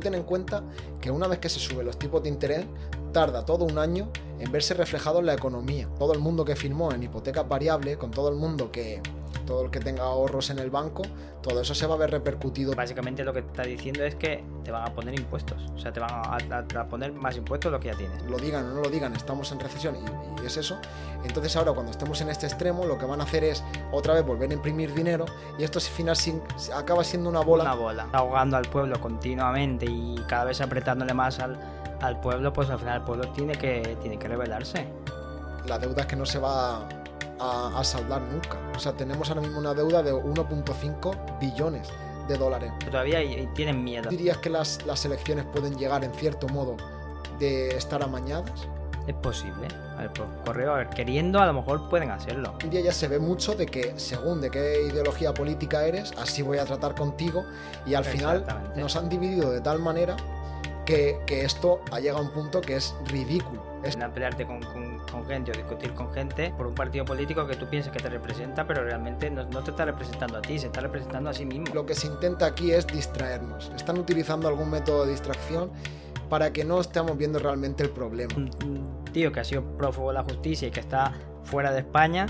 Ten en cuenta que una vez que se suben los tipos de interés, tarda todo un año en verse reflejado en la economía. Todo el mundo que firmó en hipotecas variables, con todo el mundo que todo el que tenga ahorros en el banco, todo eso se va a ver repercutido. Básicamente lo que está diciendo es que te van a poner impuestos, o sea, te van a, poner más impuestos de lo que ya tienes. Lo digan o no lo digan, estamos en recesión y, es eso. Entonces ahora cuando estemos en este extremo, lo que van a hacer es otra vez volver a imprimir dinero y esto al final acaba siendo una bola. Una bola, ahogando al pueblo continuamente y cada vez apretándole más al, al pueblo, pues al final el pueblo tiene que, tiene que rebelarse. La deuda es que no se va a, saldar nunca. O sea, tenemos ahora mismo una deuda de 1.5 billones de dólares. todavía tienen miedo. ¿Dirías que las, las elecciones pueden llegar en cierto modo de estar amañadas? Es posible. A ver, por correo, a ver, queriendo a lo mejor pueden hacerlo. Hoy día ya se ve mucho de que según de qué ideología política eres, así voy a tratar contigo y al final nos han dividido de tal manera que, que esto ha llegado a un punto que es ridículo. Es pelearte con con gente o discutir con gente por un partido político que tú piensas que te representa, pero realmente no, te está representando a ti, se está representando a sí mismo. Lo que se intenta aquí es distraernos. Están utilizando algún método de distracción para que no estemos viendo realmente el problema. Un tío que ha sido prófugo de la justicia y que está fuera de España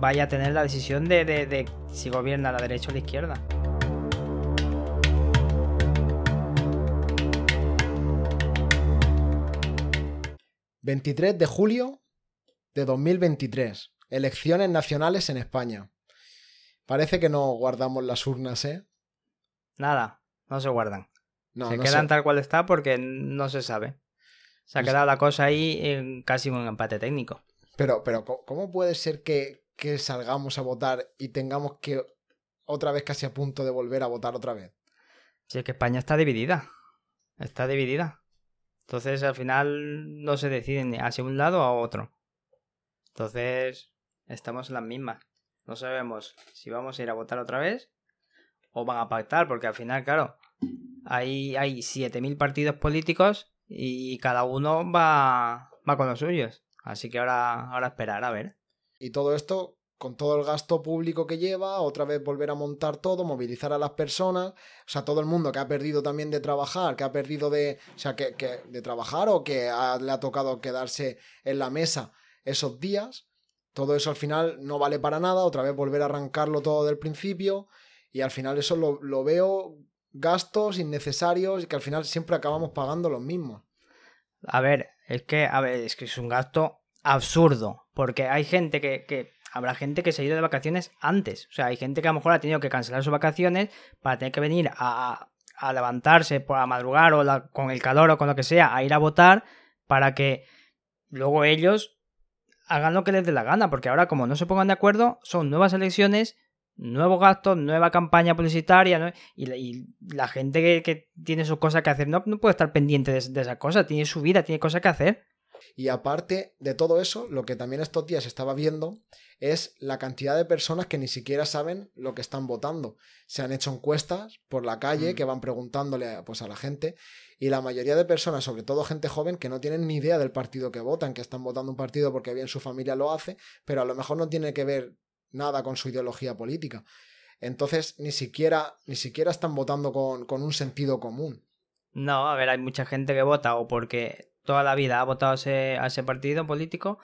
vaya a tener la decisión de, de si gobierna la derecha o la izquierda. 23 de julio de 2023. Elecciones nacionales en España. Parece que no guardamos las urnas, ¿eh? Nada, no se guardan. se quedan tal cual está porque no se sabe. Se ha quedado la cosa ahí en casi un empate técnico. Pero, pero, ¿cómo puede ser que, que salgamos a votar y tengamos que otra vez casi a punto de volver a votar otra vez? Si es que España está dividida. Está dividida. Entonces al final no se deciden hacia un lado o a otro. Entonces estamos en las mismas. No sabemos si vamos a ir a votar otra vez o van a pactar, porque al final, claro, hay, hay 7.000 partidos políticos y cada uno va, va con los suyos. Así que ahora, ahora esperar a ver. Y todo esto con todo el gasto público que lleva, otra vez volver a montar todo, movilizar a las personas, o sea, todo el mundo que ha perdido también de trabajar, que ha perdido de, o sea, que, de trabajar o que le ha tocado quedarse en la mesa esos días, todo eso al final no vale para nada, otra vez volver a arrancarlo todo del principio y al final eso lo, veo gastos innecesarios y que al final siempre acabamos pagando los mismos. A ver, es que, a ver, es que es un gasto absurdo, porque hay gente que habrá gente que se ha ido de vacaciones antes. O sea, hay gente que a lo mejor ha tenido que cancelar sus vacaciones para tener que venir a, levantarse por a madrugar o con el calor o con lo que sea, a ir a votar para que luego ellos hagan lo que les dé la gana. Porque ahora, como no se pongan de acuerdo, son nuevas elecciones, nuevos gastos, nueva campaña publicitaria. Y, la gente que, tiene sus cosas que hacer no, no puede estar pendiente de, de cosas. Tiene su vida, tiene cosas que hacer. Y aparte de todo eso, lo que también estos días estaba viendo es la cantidad de personas que ni siquiera saben lo que están votando. Se han hecho encuestas por la calle mm. que van preguntándole pues, a la gente y la mayoría de personas, sobre todo gente joven, que no tienen ni idea del partido que votan, que están votando un partido porque bien su familia lo hace, pero a lo mejor no tiene que ver nada con su ideología política. Entonces ni siquiera, ni siquiera están votando con, con un sentido común. No, a ver, hay mucha gente que vota o porque toda la vida ha votado a ese, partido político,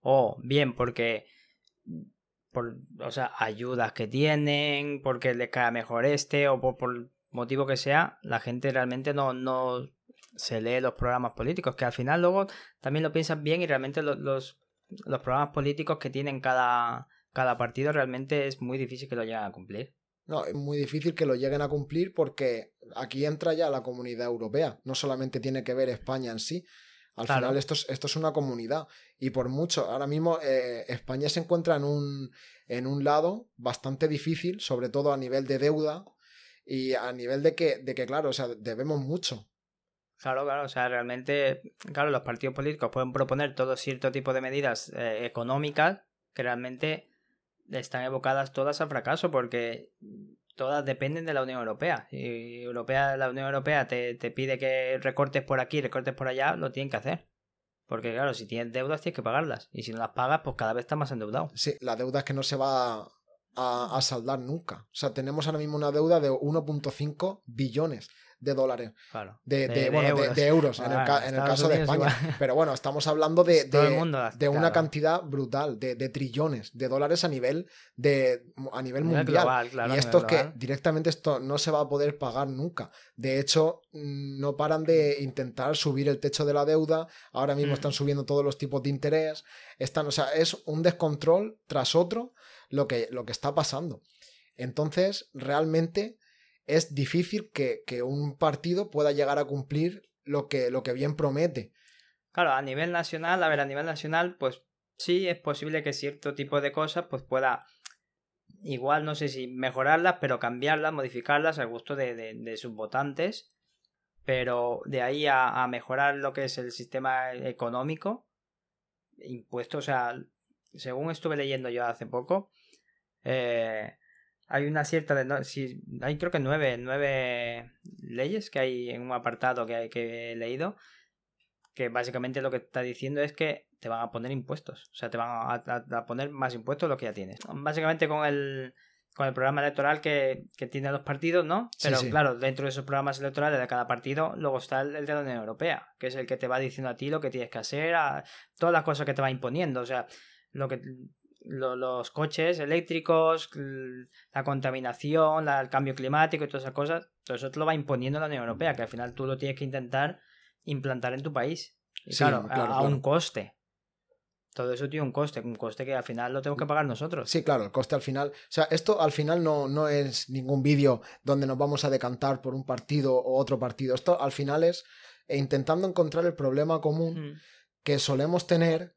o bien porque por o sea, ayudas que tienen, porque les cae mejor este, o por, por motivo que sea, la gente realmente no, no se lee los programas políticos, que al final luego también lo piensan bien y realmente los, los, los programas políticos que tienen cada, cada partido realmente es muy difícil que lo lleguen a cumplir. No, es muy difícil que lo lleguen a cumplir porque aquí entra ya la comunidad europea. No solamente tiene que ver España en sí. Al final esto es, esto es una comunidad. Y por mucho, ahora mismo eh, España se encuentra en un, en un lado bastante difícil, sobre todo a nivel de deuda y a nivel de que, de que claro, o sea, debemos mucho. Claro, claro, o sea, realmente, claro, los partidos políticos pueden proponer todo cierto tipo de medidas eh, económicas que realmente están evocadas todas a fracaso porque todas dependen de la Unión Europea. Si Europea, la Unión Europea te, pide que recortes por aquí, recortes por allá, lo tienen que hacer. Porque claro, si tienes deudas tienes que pagarlas. Y si no las pagas, pues cada vez estás más endeudado. Sí, la deuda es que no se va a, a saldar nunca. O sea, tenemos ahora mismo una deuda de 1.5 billones de dólares. Claro. De, De- de- bueno, de- euros. de euros en el, Ah, en el caso de España. igual. Pero bueno, estamos hablando de, mundo, de una cantidad brutal, de, de trillones de dólares a nivel, de, a nivel mundial. global, claro, y esto es que directamente esto no se va a poder pagar nunca. De hecho, mm, no paran de intentar subir el techo de la deuda. Ahora mismo Mm. están subiendo todos los tipos de interés. Están, o sea, es un descontrol tras otro lo que, lo que está pasando. Entonces, realmente es difícil que, que un partido pueda llegar a cumplir lo que, lo que bien promete. Claro, a nivel nacional, a ver, a nivel nacional, pues sí es posible que cierto tipo de cosas pues pueda igual no sé si mejorarlas, pero cambiarlas, modificarlas al gusto de, de- sus votantes. Pero de ahí a, a mejorar lo que es el sistema económico, impuestos, o sea, según estuve leyendo yo hace poco, eh, hay una cierta de no- sí, hay creo que nueve, nueve leyes que hay en un apartado que, he leído que básicamente lo que está diciendo es que te van a poner impuestos. O sea, te van a, a- a poner más impuestos de lo que ya tienes. Básicamente con el, con el programa electoral que, que tienen los partidos, ¿no? Sí, Pero sí. claro, dentro de esos programas electorales de cada partido, luego está el, el de la Unión Europea, que es el que te va diciendo a ti lo que tienes que hacer, a, todas las cosas que te va imponiendo. O sea, lo que lo- los coches eléctricos, la contaminación, la- el cambio climático y todas esas cosas, todo eso te lo va imponiendo la Unión Europea, que al final tú lo tienes que intentar implantar en tu país. Y Sí, claro, a- claro, a, un coste. Todo eso tiene un coste, un coste que al final lo tenemos que pagar nosotros. Sí, claro, el coste al final. O sea, esto al final no, no es ningún vídeo donde nos vamos a decantar por un partido o otro partido. Esto al final es eh, intentando encontrar el problema común Mm. que solemos tener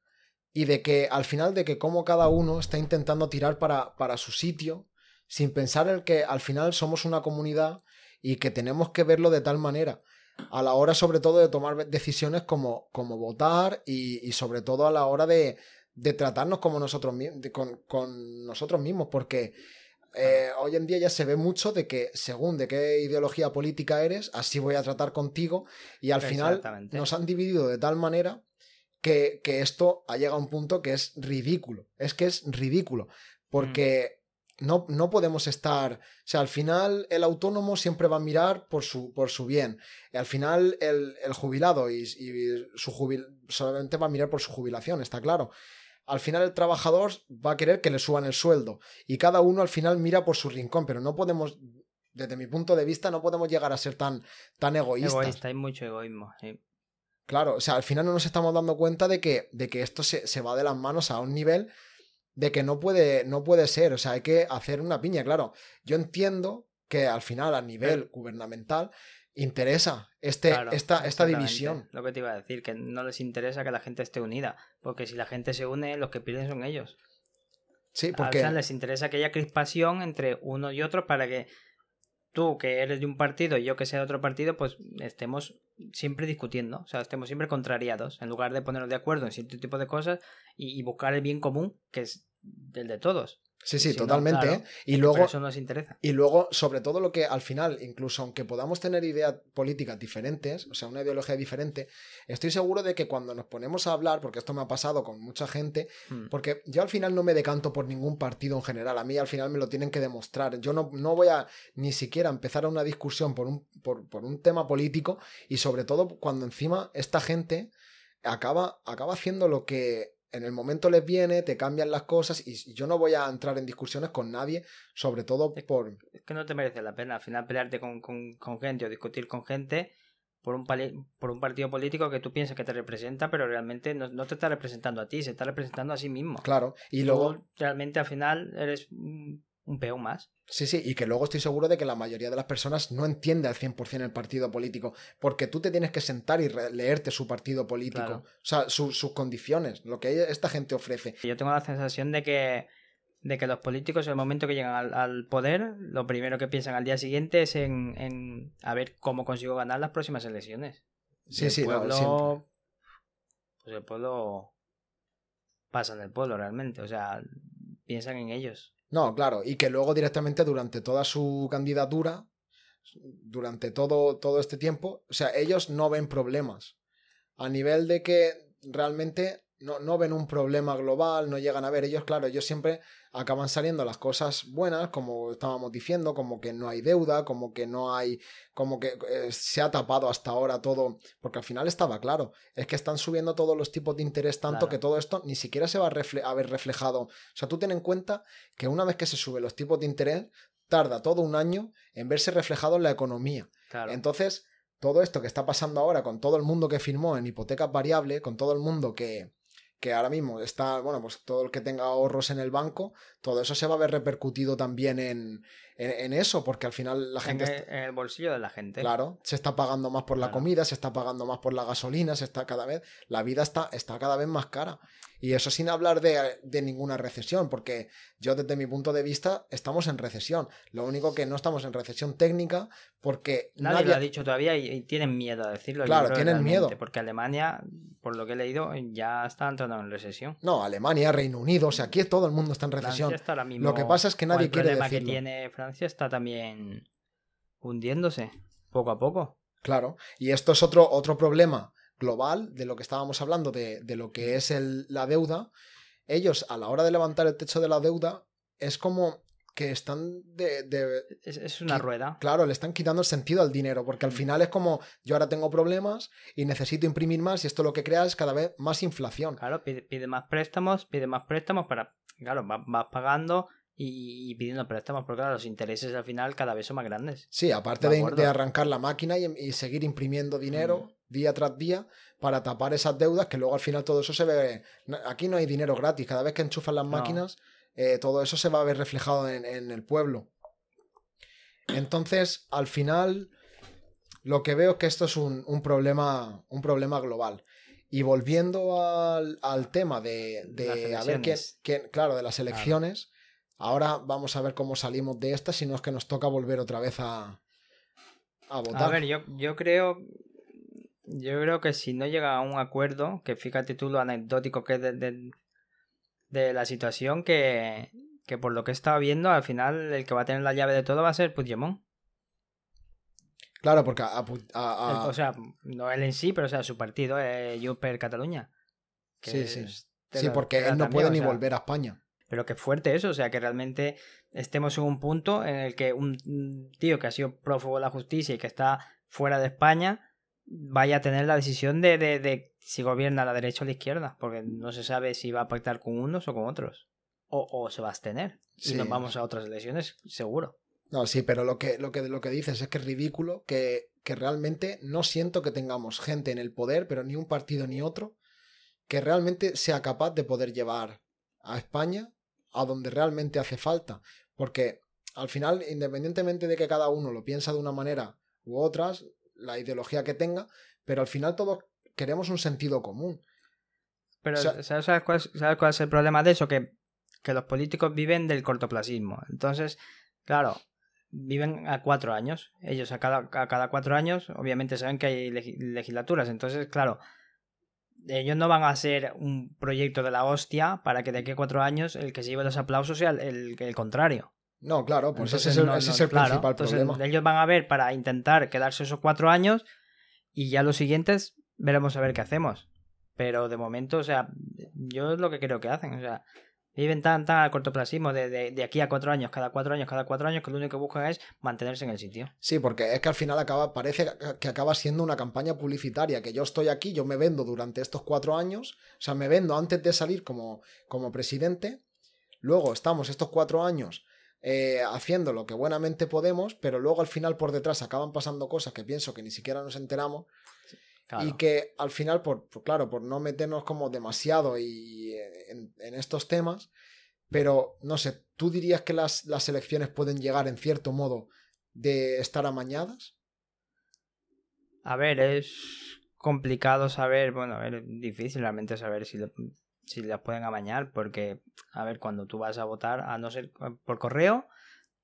y de que al final de que como cada uno está intentando tirar para, para su sitio sin pensar en que al final somos una comunidad y que tenemos que verlo de tal manera a la hora sobre todo de tomar decisiones como, como votar y, y sobre todo a la hora de, de tratarnos como nosotros de- con, con nosotros mismos porque eh, hoy en día ya se ve mucho de que según de qué ideología política eres así voy a tratar contigo y al final nos han dividido de tal manera que, que esto ha llegado a un punto que es ridículo. Es que es ridículo. Porque no, no podemos estar. O sea, al final el autónomo siempre va a mirar por su, por su bien. Y al final el, el jubilado y, y su jubil, solamente va a mirar por su jubilación, está claro. Al final el trabajador va a querer que le suban el sueldo. Y cada uno al final mira por su rincón. Pero no podemos. Desde mi punto de vista, no podemos llegar a ser tan, tan egoístas. Egoísta, hay mucho egoísmo. sí. Claro, o sea, al final no nos estamos dando cuenta de que, de que esto se, se va de las manos a un nivel de que no puede, no puede ser. O sea, hay que hacer una piña, claro. Yo entiendo que al final, a nivel gubernamental, interesa este, Claro, esta, esta división. Lo que te iba a decir, que no les interesa que la gente esté unida. Porque si la gente se une, los que pierden son ellos. Sí, Al porque. final les interesa que haya crispación entre uno y otro para que tú, que eres de un partido, y yo que sea de otro partido, pues estemos siempre discutiendo, o sea, estemos siempre contrariados, en lugar de ponernos de acuerdo en cierto tipo de cosas y, buscar el bien común, que es el de todos. Sí, sí, Si no, totalmente. claro, ¿eh? Y luego, eso nos interesa. Y luego, sobre todo lo que al final, incluso aunque podamos tener ideas políticas diferentes, o sea, una ideología diferente, estoy seguro de que cuando nos ponemos a hablar, porque esto me ha pasado con mucha gente, Mm. porque yo al final no me decanto por ningún partido en general, a mí al final me lo tienen que demostrar. Yo no, no voy a ni siquiera empezar una discusión por un, por, por un tema político y sobre todo cuando encima esta gente acaba, acaba haciendo lo que en el momento les viene, te cambian las cosas y yo no voy a entrar en discusiones con nadie, sobre todo por... Es que no te merece la pena al final pelearte con, con- con gente o discutir con gente por un, por un partido político que tú piensas que te representa, pero realmente no, no te está representando a ti, se está representando a sí mismo. Claro, y Tú luego... realmente al final eres un, un peón más. Sí, sí, y que luego estoy seguro de que la mayoría de las personas no entiende al 100% el partido político, porque tú te tienes que sentar y leerte su partido político, Claro. o sea, su- sus condiciones, lo que esta gente ofrece. Yo tengo la sensación de que, de que los políticos, en el momento que llegan al, al poder, lo primero que piensan al día siguiente es en, en a ver cómo consigo ganar las próximas elecciones. Sí, el sí, no, pueblo, siempre. pues el pueblo pasa en el pueblo realmente, o sea, piensan en ellos. No, claro, y que luego directamente durante toda su candidatura, durante todo, todo este tiempo, o sea, ellos no ven problemas. A nivel de que realmente no, no ven un problema global, no llegan a ver. Ellos, claro, ellos siempre acaban saliendo las cosas buenas, como estábamos diciendo, como que no hay deuda, como que no hay, como que eh, se ha tapado hasta ahora todo, porque al final estaba claro, es que están subiendo todos los tipos de interés tanto que todo esto ni siquiera se va a, ver reflejado. O sea, tú ten en cuenta que una vez que se suben los tipos de interés, tarda todo un año en verse reflejado en la economía. Entonces, todo esto que está pasando ahora con todo el mundo que firmó en hipoteca variable, con todo el mundo que, que ahora mismo está, bueno, pues todo el que tenga ahorros en el banco, todo eso se va a ver repercutido también en, en, eso, porque al final la gente... En el, bolsillo de la gente. Claro, se está pagando más por la comida, se está pagando más por la gasolina, se está cada vez... La vida está, está cada vez más cara. Y eso sin hablar de, de, ninguna recesión, porque yo desde mi punto de vista estamos en recesión. Lo único que no estamos en recesión técnica porque... Nadie, lo ha dicho todavía y, tienen miedo a decirlo. Claro, tienen miedo. Porque Alemania, por lo que he leído, ya está entrando en recesión. No, Alemania, Reino Unido, o sea, aquí todo el mundo está en recesión. lo que pasa es que nadie quiere decirlo. El problema que tiene Francia está también hundiéndose, poco a poco. Claro, y esto es otro, otro problema global de lo que estábamos hablando, de, lo que es la deuda, ellos a la hora de levantar el techo de la deuda es como que están de... es, una rueda. Claro, le están quitando el sentido al dinero, porque al mm. final es como yo ahora tengo problemas y necesito imprimir más y esto lo que crea es cada vez más inflación. Claro, pide, más préstamos, pide más préstamos para... Claro, vas pagando y, pidiendo préstamos, porque claro, los intereses al final cada vez son más grandes. Sí, aparte de, arrancar la máquina y, seguir imprimiendo dinero mm. día tras día para tapar esas deudas, que luego al final todo eso se ve... Aquí no hay dinero gratis, cada vez que enchufan las máquinas, eh, todo eso se va a ver reflejado en, el pueblo. Entonces, al final, lo que veo es que esto es un, problema, un problema global. Y volviendo al, tema de, de a ver quién, claro, de las elecciones, Ahora vamos a ver cómo salimos de esta, si no es que nos toca volver otra vez a, a votar. A ver, yo, yo creo. Yo creo que si no llega a un acuerdo, que fíjate tú lo anecdótico que es de, de, la situación, que, que por lo que he estado viendo, al final el que va a tener la llave de todo va a ser Puigdemont. Claro, porque o sea, no él en sí, pero o sea, su partido, es Junper Cataluña. sí, sí. Sí, porque él no puede ni volver a España. Pero qué fuerte eso, o sea, que realmente estemos en un punto en el que un tío que ha sido prófugo de la justicia y que está fuera de España vaya a tener la decisión de, de, si gobierna a la derecha o a la izquierda, porque no se sabe si va a pactar con unos o con otros, o, o se va a abstener. Y nos vamos a otras elecciones, seguro. No, sí, pero lo que, lo que, lo que dices es que es ridículo, que, que realmente no siento que tengamos gente en el poder, pero ni un partido ni otro, que realmente sea capaz de poder llevar a España a donde realmente hace falta. Porque al final, independientemente de que cada uno lo piensa de una manera u otras, la ideología que tenga, pero al final todos queremos un sentido común. Pero ¿sabes, cuál es, el problema de eso? Que, que los políticos viven del cortoplacismo. Entonces, claro, viven a cuatro años. Ellos a cada, a cada cuatro años, obviamente saben que hay legislaturas. Entonces, claro, ellos no van a hacer un proyecto de la hostia para que de aquí a cuatro años el que se lleve los aplausos sea el, el, contrario. No, claro, pues ese es el, principal problema. Ellos van a ver para intentar quedarse esos cuatro años y ya los siguientes veremos a ver qué hacemos. Pero de momento, o sea, yo es lo que creo que hacen. O sea, Viven tan, tan al cortoplacismo de, de, aquí a cuatro años, cada cuatro años, cada cuatro años, que lo único que buscan es mantenerse en el sitio. Sí, porque es que al final acaba, parece que acaba siendo una campaña publicitaria, que yo estoy aquí, yo me vendo durante estos cuatro años, o sea, me vendo antes de salir como, como presidente, luego estamos estos cuatro años eh, haciendo lo que buenamente podemos, pero luego al final por detrás acaban pasando cosas que pienso que ni siquiera nos enteramos y que al final, por, claro, por no meternos como demasiado y eh, en, estos temas, pero no sé, ¿tú dirías que las, las, elecciones pueden llegar en cierto modo de estar amañadas? A ver, es complicado saber, bueno, es difícil realmente saber si, si las pueden amañar, porque, a ver, cuando tú vas a votar, a no ser por correo,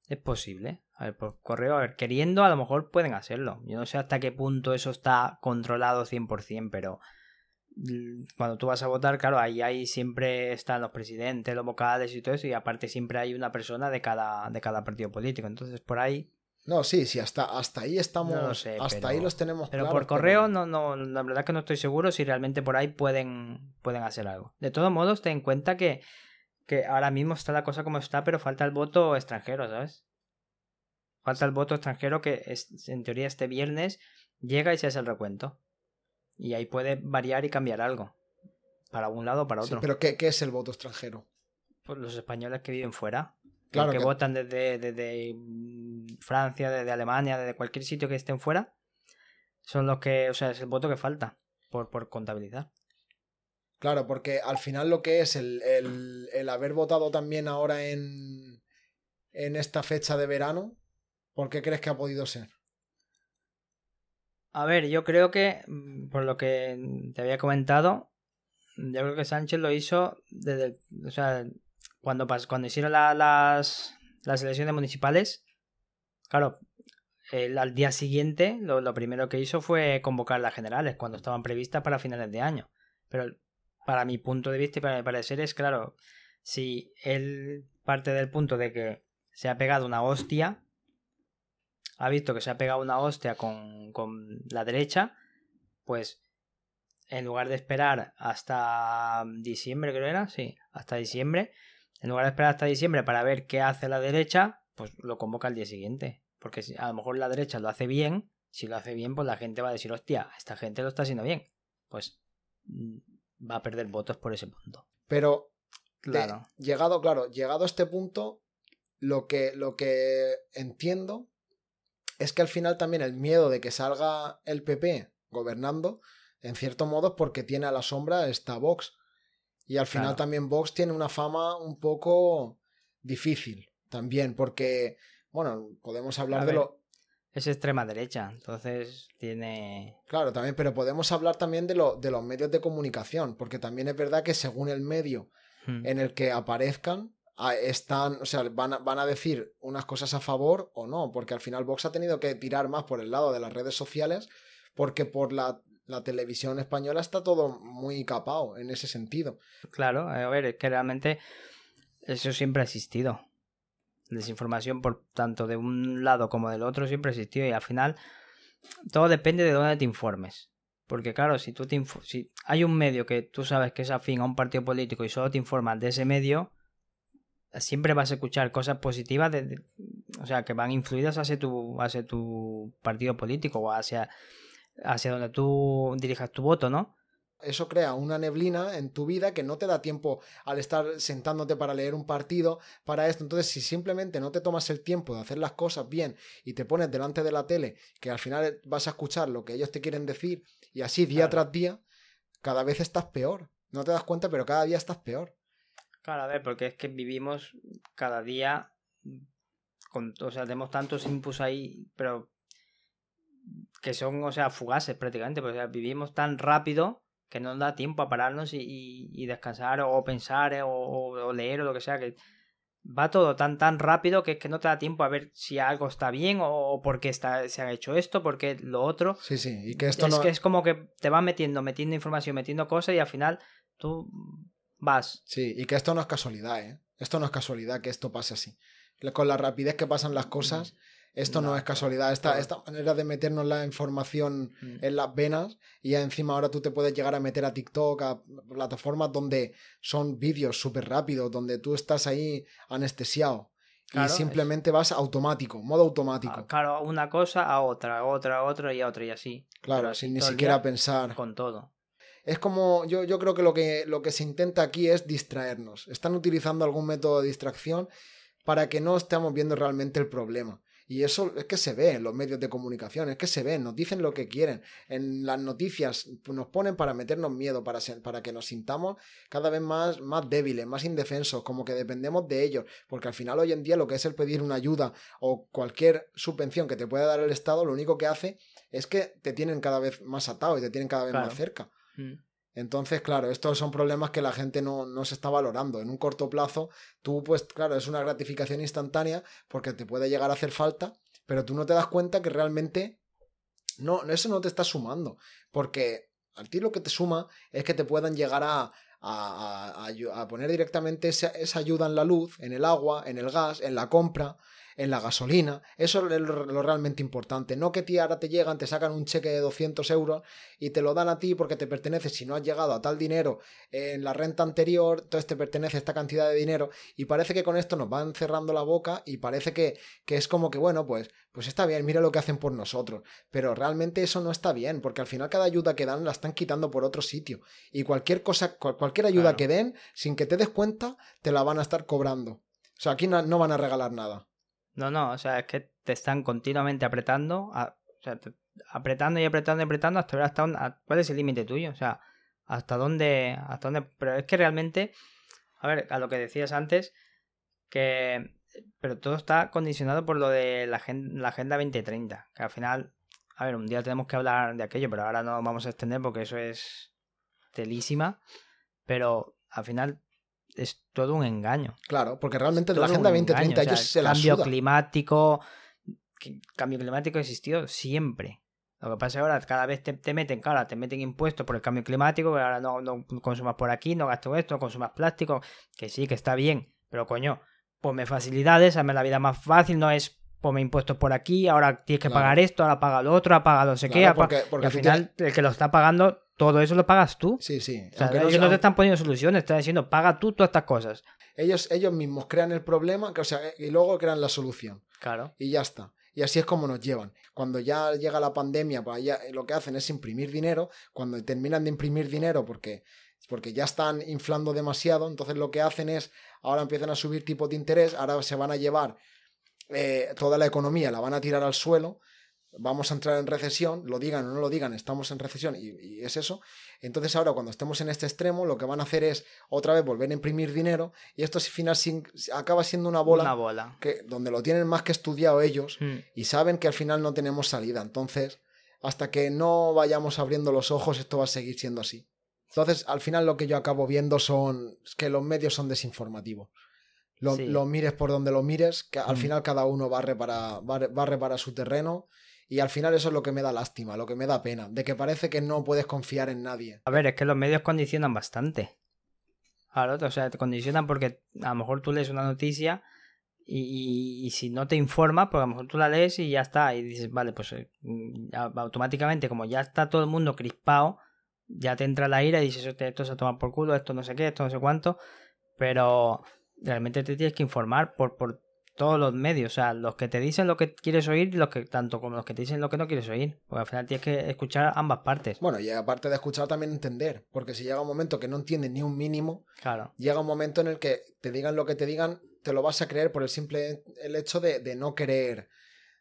es posible. A ver, por correo, a ver, queriendo, a lo mejor pueden hacerlo. Yo no sé hasta qué punto eso está controlado 100%, pero mm, cuando tú vas a votar, claro, ahí, ahí siempre están los presidentes, los vocales y todo eso, y aparte siempre hay una persona de cada, de cada partido político. Entonces, por ahí No, sí, sí, hasta, hasta ahí estamos. No lo sé, hasta pero- ahí los tenemos Pero claros, por correo, no, no, la verdad que no estoy seguro si realmente por ahí pueden, pueden hacer algo. De todos modos, ten en cuenta que, que ahora mismo está la cosa como está, pero falta el voto extranjero, ¿sabes? Falta el voto extranjero que es, en teoría este viernes llega y se hace el recuento. Y ahí puede variar y cambiar algo. Para un lado o para Sí, otro. pero ¿qué, qué es el voto extranjero? Pues los españoles que viven fuera. Claro Los que, que- votan desde, desde mm, Francia, desde Alemania, desde cualquier sitio que estén fuera. Son los que, o sea, es el voto que falta por, por contabilizar. Claro, porque al final lo que es el, el- el haber votado también ahora en, en esta fecha de verano, ¿por qué crees que ha podido ser? A ver, yo creo que, mm, por lo que te había comentado, yo creo que Sánchez lo hizo desde, el- o sea, cuando, cuando hicieron la- las, las elecciones municipales, claro, él al día siguiente lo, lo primero que hizo fue convocar las generales cuando estaban previstas para finales de año. Pero para mi punto de vista y para mi parecer es claro, si él parte del punto de que se ha pegado una hostia, ha visto que se ha pegado una hostia con, con la derecha, pues en lugar de esperar hasta diciembre, creo era, sí, hasta diciembre, en lugar de esperar hasta diciembre para ver qué hace la derecha, pues lo convoca al día siguiente. Porque si a lo mejor la derecha lo hace bien, si lo hace bien, pues la gente va a decir, hostia, esta gente lo está haciendo bien. Pues mm, va a perder votos por ese punto. Pero de- Claro. llegado, claro, llegado a este punto, lo que, lo que entiendo es que al final también el miedo de que salga el PP gobernando, en cierto modo, es porque tiene a la sombra esta Vox. Y al final Claro. también Vox tiene una fama un poco difícil también, porque, bueno, podemos hablar A de ver. lo... Es extrema derecha, entonces tiene... Claro, también, pero podemos hablar también de, lo, de los medios de comunicación, porque también es verdad que según el medio Mm. en el que aparezcan, están, o sea, van a, van a decir unas cosas a favor o no, porque al final Vox ha tenido que tirar más por el lado de las redes sociales, porque por la, la televisión española está todo muy capado en ese sentido. Claro, a ver, es que realmente eso siempre ha existido. Desinformación por tanto de un lado como del otro siempre ha existido y al final todo depende de dónde te informes. Porque claro, si tú te si hay un medio que tú sabes que es afín a un partido político y solo te informan de ese medio, siempre vas a escuchar cosas positivas de, de- o sea, que van influidas hacia tu hacia tu partido político o hacia hacia donde tú dirijas tu voto, ¿no? Eso crea una neblina en tu vida que no te da tiempo al estar sentándote para leer un partido, para esto. Entonces, si simplemente no te tomas el tiempo de hacer las cosas bien y te pones delante de la tele, que al final vas a escuchar lo que ellos te quieren decir y así día Claro. tras día, cada vez estás peor. No te das cuenta, pero cada día estás peor. Claro, a ver, porque es que vivimos cada día con, o sea, tenemos tantos inputs ahí, pero que son, o sea, fugaces prácticamente, porque o sea, vivimos tan rápido que no nos da tiempo a pararnos y, y- y descansar o pensar eh, o, leer o lo que sea, que va todo tan tan rápido que es que no te da tiempo a ver si algo está bien o, o por qué está, se ha hecho esto, por qué lo otro. Sí, sí. Y que esto es no. que es como que te va metiendo, metiendo información, metiendo cosas y al final tú vas. Sí, y que esto no es casualidad, ¿eh? Esto no es casualidad que esto pase así. Con la rapidez que pasan las cosas, esto no, No, es casualidad. Esta, claro. esta manera de meternos la información Mm. en las venas y encima ahora tú te puedes llegar a meter a TikTok, a plataformas donde son vídeos súper rápidos, donde tú estás ahí anestesiado Claro, y simplemente vas automático, modo automático. Ah, Claro, una cosa a otra, a otra, a otra y a otra y así. claro, sin ni siquiera pensar. Con todo. Es como, yo, yo creo que lo, que lo que se intenta aquí es distraernos. Están utilizando algún método de distracción para que no estemos viendo realmente el problema. Y eso es que se ve en los medios de comunicación, es que se ve, nos dicen lo que quieren. En las noticias nos ponen para meternos miedo, para, ser- para que nos sintamos cada vez más, más débiles, más indefensos, como que dependemos de ellos. Porque al final hoy en día lo que es el pedir una ayuda o cualquier subvención que te pueda dar el Estado, lo único que hace es que te tienen cada vez más atado y te tienen cada vez Claro. más cerca. Mm. Entonces, claro, estos son problemas que la gente no, no se está valorando. En un corto plazo, tú, pues, claro, es una gratificación instantánea porque te puede llegar a hacer falta, pero tú no te das cuenta que realmente no, eso no te está sumando. Porque a ti lo que te suma es que te puedan llegar a, a, a- a poner directamente esa, esa ayuda en la luz, en el agua, en el gas, en la compra, en la gasolina. Eso es lo, lo realmente importante. No que ti ahora te llegan, te sacan un cheque de 200 euros y te lo dan a ti porque te pertenece. Si no has llegado a tal dinero en la renta anterior, entonces te pertenece esta cantidad de dinero. Y parece que con esto nos van cerrando la boca y parece que, que es como que, bueno, pues, pues está bien, mira lo que hacen por nosotros. Pero realmente eso no está bien, porque al final cada ayuda que dan la están quitando por otro sitio. Y cualquier cosa, cualquier ayuda que den, sin que te des cuenta, te la van a estar cobrando. O sea, aquí no, van a regalar nada. No, no, o sea, es que te están continuamente apretando, o sea, apretando y apretando y apretando hasta ver hasta dónde, cuál es el límite tuyo, o sea, hasta dónde, hasta dónde, pero es que realmente, a ver, a lo que decías antes, que, pero todo está condicionado por lo de la, la Agenda 2030, que al final, a ver, un día tenemos que hablar de aquello, pero ahora no vamos a extender porque eso es telísima, pero al final es todo un engaño. Claro, porque realmente la Agenda 2030 ellos se la Cambio climático, cambio climático ha existido siempre. Lo que pasa es ahora cada vez te, meten, claro, te meten impuestos por el cambio climático, ahora no, no consumas por aquí, no gastes esto, no consumas plástico, que sí, que está bien, pero coño, ponme facilidades, hazme la vida más fácil, no es ponme impuestos por aquí, ahora tienes que pagar esto, ahora paga lo otro, ahora paga no sé qué, porque, al final el que lo está pagando, todo eso lo pagas tú. Sí, sí. O sea, ellos no, te están poniendo soluciones, están diciendo, paga tú todas estas cosas. Ellos, ellos mismos crean el problema, o sea, y luego crean la solución. Claro. Y ya está. Y así es como nos llevan. Cuando ya llega la pandemia, pues ya, lo que hacen es imprimir dinero. Cuando terminan de imprimir dinero porque, porque ya están inflando demasiado, entonces lo que hacen es, ahora empiezan a subir tipos de interés, ahora se van a llevar eh, toda la economía, la van a tirar al suelo vamos a entrar en recesión, lo digan o no lo digan, estamos en recesión y, es eso. Entonces ahora cuando estemos en este extremo, lo que van a hacer es otra vez volver a imprimir dinero y esto al final acaba siendo una bola, una bola. Que, donde lo tienen más que estudiado ellos hmm. y saben que al final no tenemos salida. Entonces, hasta que no vayamos abriendo los ojos, esto va a seguir siendo así. Entonces, al final lo que yo acabo viendo son que los medios son desinformativos. Lo, mires por donde lo mires, que al hmm. final cada uno barre para, barre para su terreno y al final eso es lo que me da lástima, lo que me da pena, de que parece que no puedes confiar en nadie. A ver, es que los medios condicionan bastante. Claro, o sea, te condicionan porque a lo mejor tú lees una noticia y, si no te informa, pues a lo mejor tú la lees y ya está. Y dices, vale, pues eh, automáticamente, como ya está todo el mundo crispado, ya te entra la ira y dices, esto se toma por culo, esto no sé qué, esto no sé cuánto. Pero realmente te tienes que informar por, por todos los medios, o sea, los que te dicen lo que quieres oír, los que tanto como los que te dicen lo que no quieres oír, porque al final tienes que escuchar ambas partes. Bueno, y aparte de escuchar también entender, porque si llega un momento que no entiendes ni un mínimo, claro. llega un momento en el que te digan lo que te digan, te lo vas a creer por el simple el hecho de, no querer,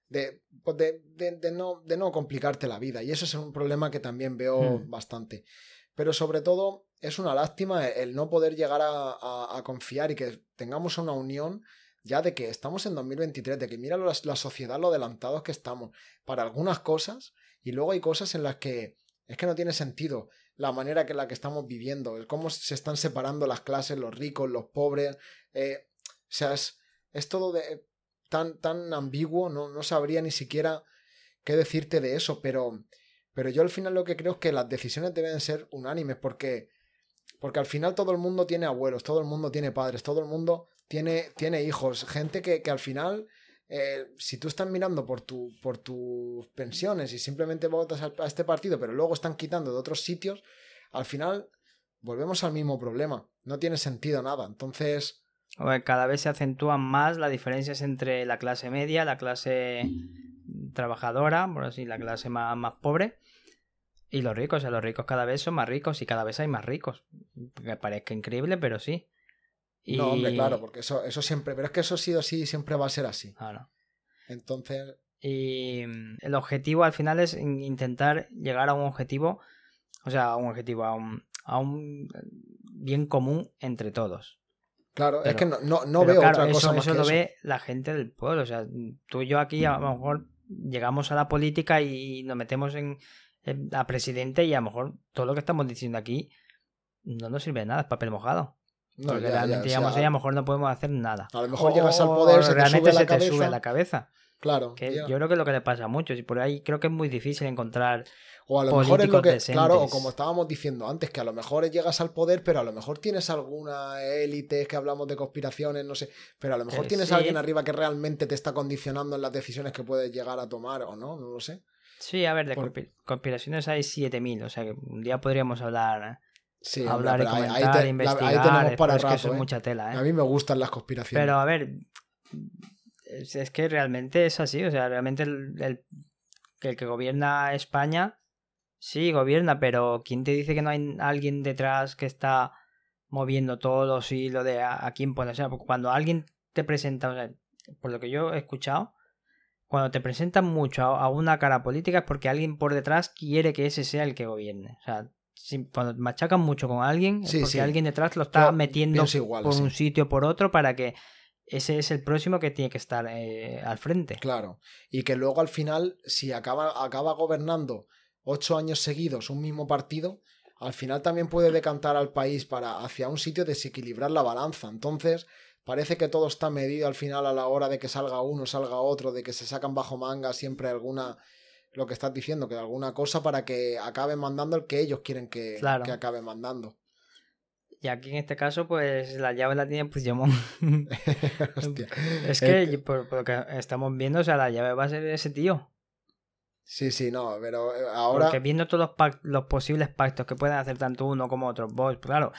pues de, de, no, de no complicarte la vida, y eso es un problema que también veo hmm. bastante. Pero sobre todo es una lástima el no poder llegar a, a confiar y que tengamos una unión ya de que estamos en 2023, de que mira la, la sociedad lo adelantados que estamos para algunas cosas y luego hay cosas en las que es que no tiene sentido la manera que la que estamos viviendo, el cómo se están separando las clases, los ricos, los pobres, eh, o sea, es, es todo de, tan, tan ambiguo, no, no sabría ni siquiera qué decirte de eso, pero, pero yo al final lo que creo es que las decisiones deben ser unánimes, porque, porque al final todo el mundo tiene abuelos, todo el mundo tiene padres, todo el mundo tiene, tiene hijos, gente que, al final, eh, si tú estás mirando por, tu, por tus pensiones y simplemente votas a, este partido, pero luego están quitando de otros sitios, al final volvemos al mismo problema. No tiene sentido nada. Entonces... cada vez se acentúan más las diferencias entre la clase media, la clase trabajadora, por así, la clase más, más pobre. Y los ricos, o sea, los ricos cada vez son más ricos y cada vez hay más ricos. Me parezca increíble, pero sí. No, hombre, claro, porque eso, eso siempre, pero es que eso ha sido así y siempre va a ser así. Claro. Entonces. Y mm, el objetivo al final es intentar llegar a un objetivo, o sea, a un objetivo, a un, a un bien común entre todos. Claro, es que no, no, veo otra cosa eso, más eso lo ve la gente del pueblo. O sea, tú y yo aquí a lo mejor llegamos a la política y nos metemos en, la presidente y a lo mejor todo lo que estamos diciendo aquí no nos sirve de nada, es papel mojado. No, Porque realmente, digamos, a lo mejor no podemos hacer nada. A lo mejor llegas al poder, se te realmente sube se la te sube la cabeza. Claro. Que ya. yo creo que es lo que le pasa a muchos y por ahí creo que es muy difícil encontrar O a lo mejor es lo que, claro, o como estábamos diciendo antes, que a lo mejor llegas al poder, pero a lo mejor tienes alguna élite, que hablamos de conspiraciones, no sé, pero a lo mejor Eh, tienes sí. a alguien arriba que realmente te está condicionando en las decisiones que puedes llegar a tomar o no, no lo sé. Sí, a ver, de Por- conspiraciones hay 7000, o sea que un día podríamos hablar, Sí, hombre, hablar y ahí- comentar, la- ahí investigar, tenemos para pero es que rato, es ¿eh? mucha tela, ¿eh? A mí me gustan las conspiraciones. Pero a ver, es, es que realmente es así, o sea, realmente el, el- que el que gobierna España, sí, gobierna, pero ¿quién te dice que no hay alguien detrás que está moviendo todos los hilos de a, a quién pone? O sea, porque cuando alguien te presenta, o sea, por lo que yo he escuchado, cuando te presentan mucho a, una cara política es porque alguien por detrás quiere que ese sea el que gobierne. O sea, si- cuando machacan mucho con alguien, es Sí, porque sí. alguien detrás lo está Yo metiendo igual, por sí. un sitio o por otro para que ese es el próximo que tiene que estar eh, al frente. Claro. Y que luego al final, si acaba, acaba gobernando ocho años seguidos un mismo partido, al final también puede decantar al país para hacia un sitio desequilibrar la balanza. Entonces, parece que todo está medido al final a la hora de que salga uno, salga otro, de que se sacan bajo manga siempre alguna lo que estás diciendo, que alguna cosa para que acaben mandando el que ellos quieren que, Claro. que acabe mandando. Y aquí en este caso, pues la llave la tiene Puigdemont. Hostia. es Eh, que, por, por lo que estamos viendo, o sea, la llave va a ser ese tío. Sí, sí, no, pero eh, ahora... Porque viendo todos los, los posibles pactos que pueden hacer tanto uno como otro, Vox, claro.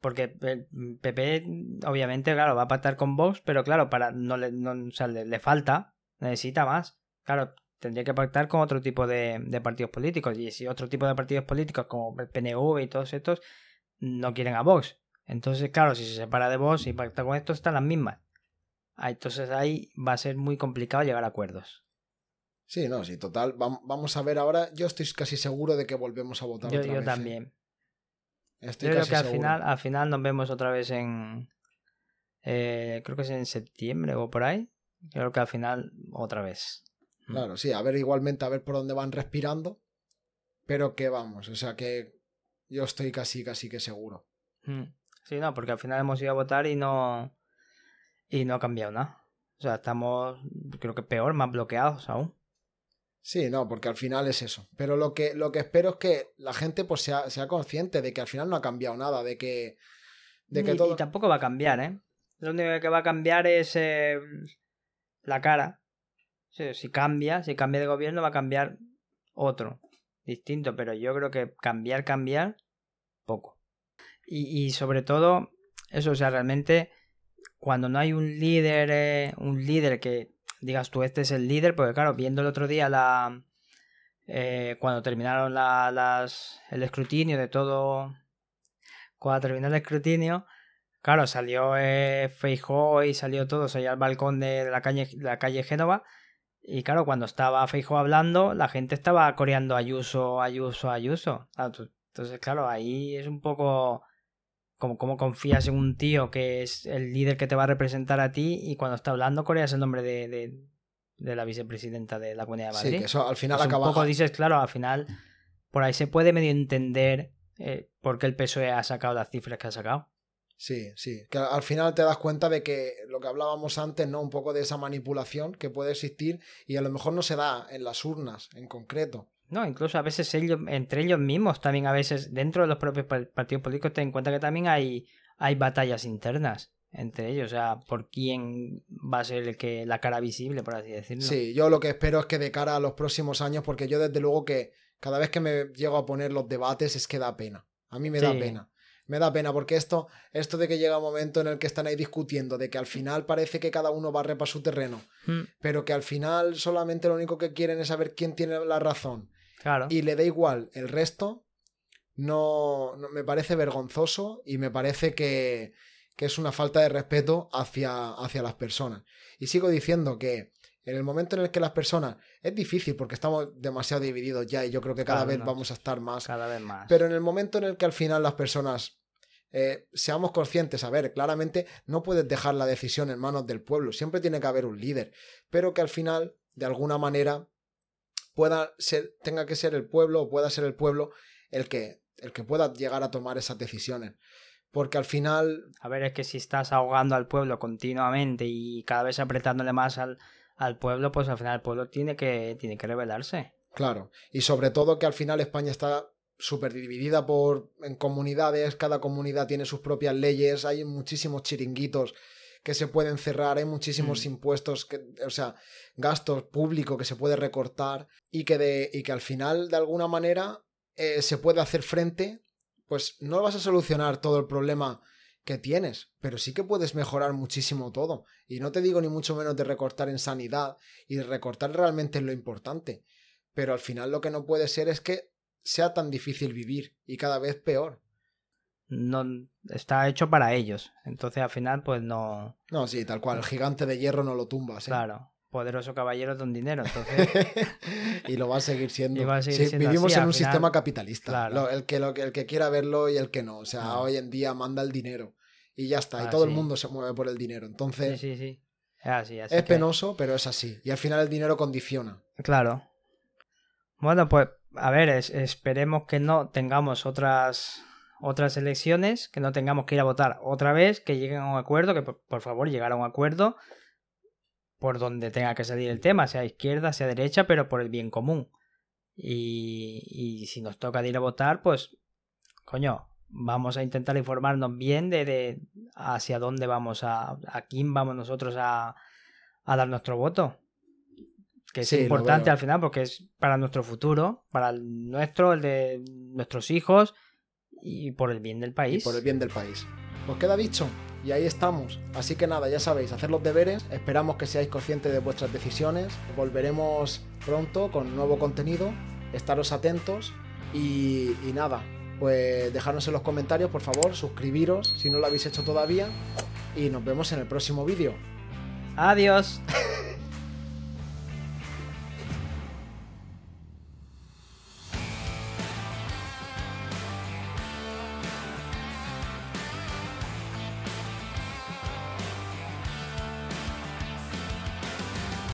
Porque el PP, obviamente, claro, va a pactar con Vox, pero claro, para no le, no- o sea, le, le falta, necesita más. Claro, tendría que pactar con otro tipo de, de partidos políticos. Y si otro tipo de partidos políticos, como el PNV y todos estos, no quieren a Vox. Entonces, claro, si se separa de Vox y pacta con estos, están las mismas. Ah, Entonces ahí va a ser muy complicado llegar a acuerdos. Sí, no, sí, total. vam- Vamos a ver ahora. Yo estoy casi seguro de que volvemos a votar Yo, otra yo vez. ¿eh? también. Estoy Yo creo casi que al seguro. final, al final nos vemos otra vez en. eh, creo que es en septiembre o por ahí. Creo que al final otra vez. Claro, sí, a ver igualmente a ver por dónde van respirando. Pero que vamos, o sea que yo estoy casi, casi que seguro. Mm. Sí, no, porque al final hemos ido a votar y no. Y no ha cambiado nada. O sea, estamos, creo que peor, más bloqueados aún. Sí, no, porque al final es eso. Pero lo que, lo que espero es que la gente pues sea, sea consciente de que al final no ha cambiado nada, de que, de que y, todo... y tampoco va a cambiar, ¿eh? Lo único que va a cambiar es eh, la cara. Si cambia, si cambia de gobierno, va a cambiar otro, distinto. Pero yo creo que cambiar, cambiar, poco. Y, y sobre todo, eso, o sea, realmente, cuando no hay un líder, eh, un líder que digas tú, este es el líder, porque claro, viendo el otro día la. eh, cuando terminaron la- las, el escrutinio de todo. Cuando terminó el escrutinio, claro, salió eh, Feijó y salió todo, salió al balcón de la calle, la calle Génova. Y claro, cuando estaba Feijó hablando, la gente estaba coreando Ayuso, Ayuso, Ayuso. Entonces, claro, ahí es un poco como, como confías en un tío que es el líder que te va a representar a ti y cuando está hablando coreas el nombre de, de, de la vicepresidenta de la Comunidad de Sí, Madrid. que eso al final Pues acaba... Un poco dices, claro, al final por ahí se puede medio entender eh, por qué el PSOE ha sacado las cifras que ha sacado. Sí, sí. Que al final te das cuenta de que lo que hablábamos antes, ¿no? Un poco de esa manipulación que puede existir y a lo mejor no se da en las urnas en concreto. No, incluso a veces ellos, entre ellos mismos, también a veces dentro de los propios pa- partidos políticos, ten en cuenta que también hay, hay batallas internas entre ellos, o sea, por quién va a ser el que la cara visible, por así decirlo. Sí, yo lo que espero es que de cara a los próximos años, porque yo desde luego que cada vez que me llego a poner los debates es que da pena. A mí me da pena. Me da pena porque esto, esto de que llega un momento en el que están ahí discutiendo, de que al final parece que cada uno barre para su terreno, Mm, pero que al final solamente lo único que quieren es saber quién tiene la razón claro. y le da igual el resto, no, no- me parece vergonzoso y me parece que, que es una falta de respeto hacia, hacia las personas. Y sigo diciendo que en el momento en el que las personas es difícil porque estamos demasiado divididos ya y yo creo que cada vez vamos a estar más. Cada vez más. Pero en el momento en el que al final las personas eh, seamos conscientes, a ver, claramente no puedes dejar la decisión en manos del pueblo, siempre tiene que haber un líder, pero que al final, de alguna manera, pueda ser, tenga que ser el pueblo o pueda ser el pueblo el que, el que pueda llegar a tomar esas decisiones. Porque al final, A ver, es que si estás ahogando al pueblo continuamente y cada vez apretándole más al, al pueblo, pues al final el pueblo tiene que, tiene que rebelarse. Claro. Y sobre todo que al final España está súper dividida por en comunidades, cada comunidad tiene sus propias leyes, hay muchísimos chiringuitos que se pueden cerrar, hay muchísimos Mm. impuestos, que, o sea, gastos públicos que se puede recortar y que, de, y que al final, de alguna manera, eh, se puede hacer frente, pues no vas a solucionar todo el problema que tienes, pero sí que puedes mejorar muchísimo todo. Y no te digo ni mucho menos de recortar en sanidad y de recortar realmente en lo importante, pero al final lo que no puede ser es que sea tan difícil vivir y cada vez peor. No está hecho para ellos. Entonces al final, pues no. No, sí, tal cual, el gigante de hierro no lo tumbas. ¿eh? Claro. Poderoso caballero don dinero. Entonces. y lo va a seguir siendo. A seguir Sí, siendo vivimos así, en un final. sistema capitalista. Claro. Lo- el, que, lo, el que quiera verlo y el que no. O sea, hoy en día manda el dinero. Y ya está. y Ah, todo el sí. mundo se mueve por el dinero. sí, Entonces, sí, sí. Es así, así es que- penoso, pero es así. Y al final el dinero condiciona. Claro. Bueno, pues a ver, es- esperemos que no tengamos otras otras elecciones, que no tengamos que ir a votar otra vez, que lleguen a un acuerdo, que por, por favor llegar a un acuerdo por donde tenga que salir el tema, sea izquierda, sea derecha, pero por el bien común. Y, y si nos toca de ir a votar, pues, coño, vamos a intentar informarnos bien de, de hacia dónde vamos a, a quién vamos nosotros a, a dar nuestro voto que es Sí, importante al final porque es para nuestro futuro, para el nuestro, el de nuestros hijos y por el bien del Y país. por el bien del país. Pues queda dicho. Y ahí estamos. Así que nada, ya sabéis, hacer los deberes. Esperamos que seáis conscientes de vuestras decisiones. Volveremos pronto con nuevo contenido. Estaros atentos. Y, y nada, pues dejadnos en los comentarios, por favor, suscribiros si no lo habéis hecho todavía. Y nos vemos en el próximo vídeo. Adiós.